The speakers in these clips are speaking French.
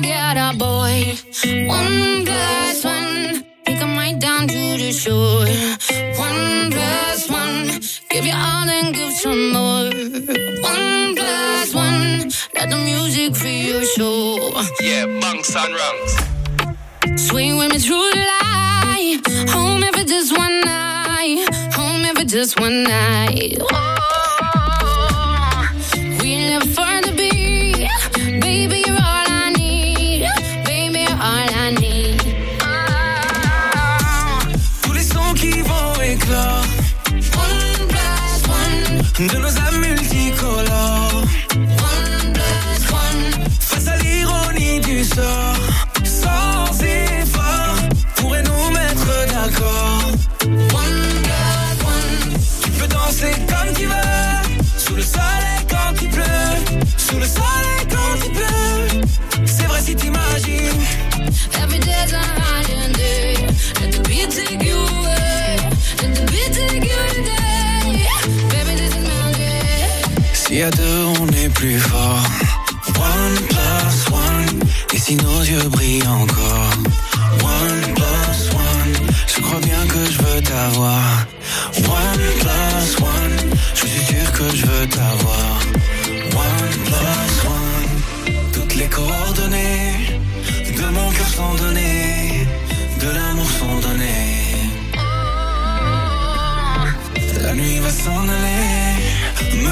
day. One plus one, take 'em right down to the shore. One plus one, give you all and give some more. One plus one, let the music free your soul. Yeah, bunks and rungs. Swing with me through the light. Home if it's just one night. Home if it's just one night. Oh, I need. Tous les sons qui vont éclore One plus one. de nos si à deux on est plus fort. One plus one, et si nos yeux brillent encore. One plus one, je crois bien que je veux t'avoir. One plus one, je suis sûr que je veux t'avoir. One plus one, toutes les coordonnées de mon cœur sont données, de l'amour sont données. La nuit va s'en aller,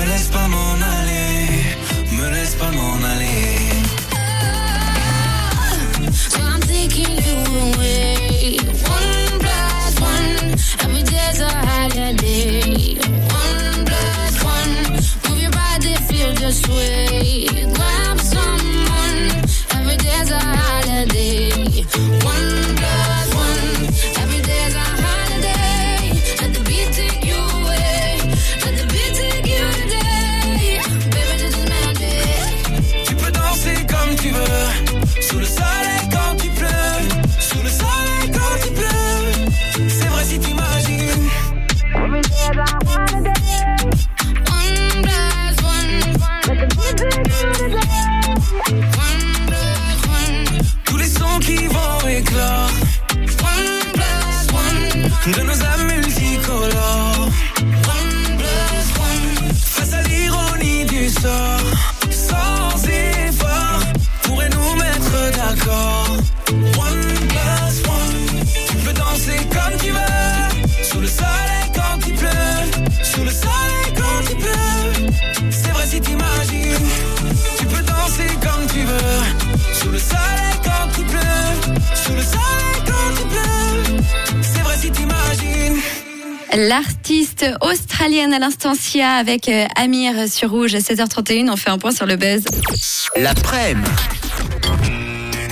Quelle spammo una tu veux, sous le soleil L'artiste australienne à l'instant Sia avec euh, Amir sur Rouge à 16h31. On fait un point sur le buzz. L'après-midi.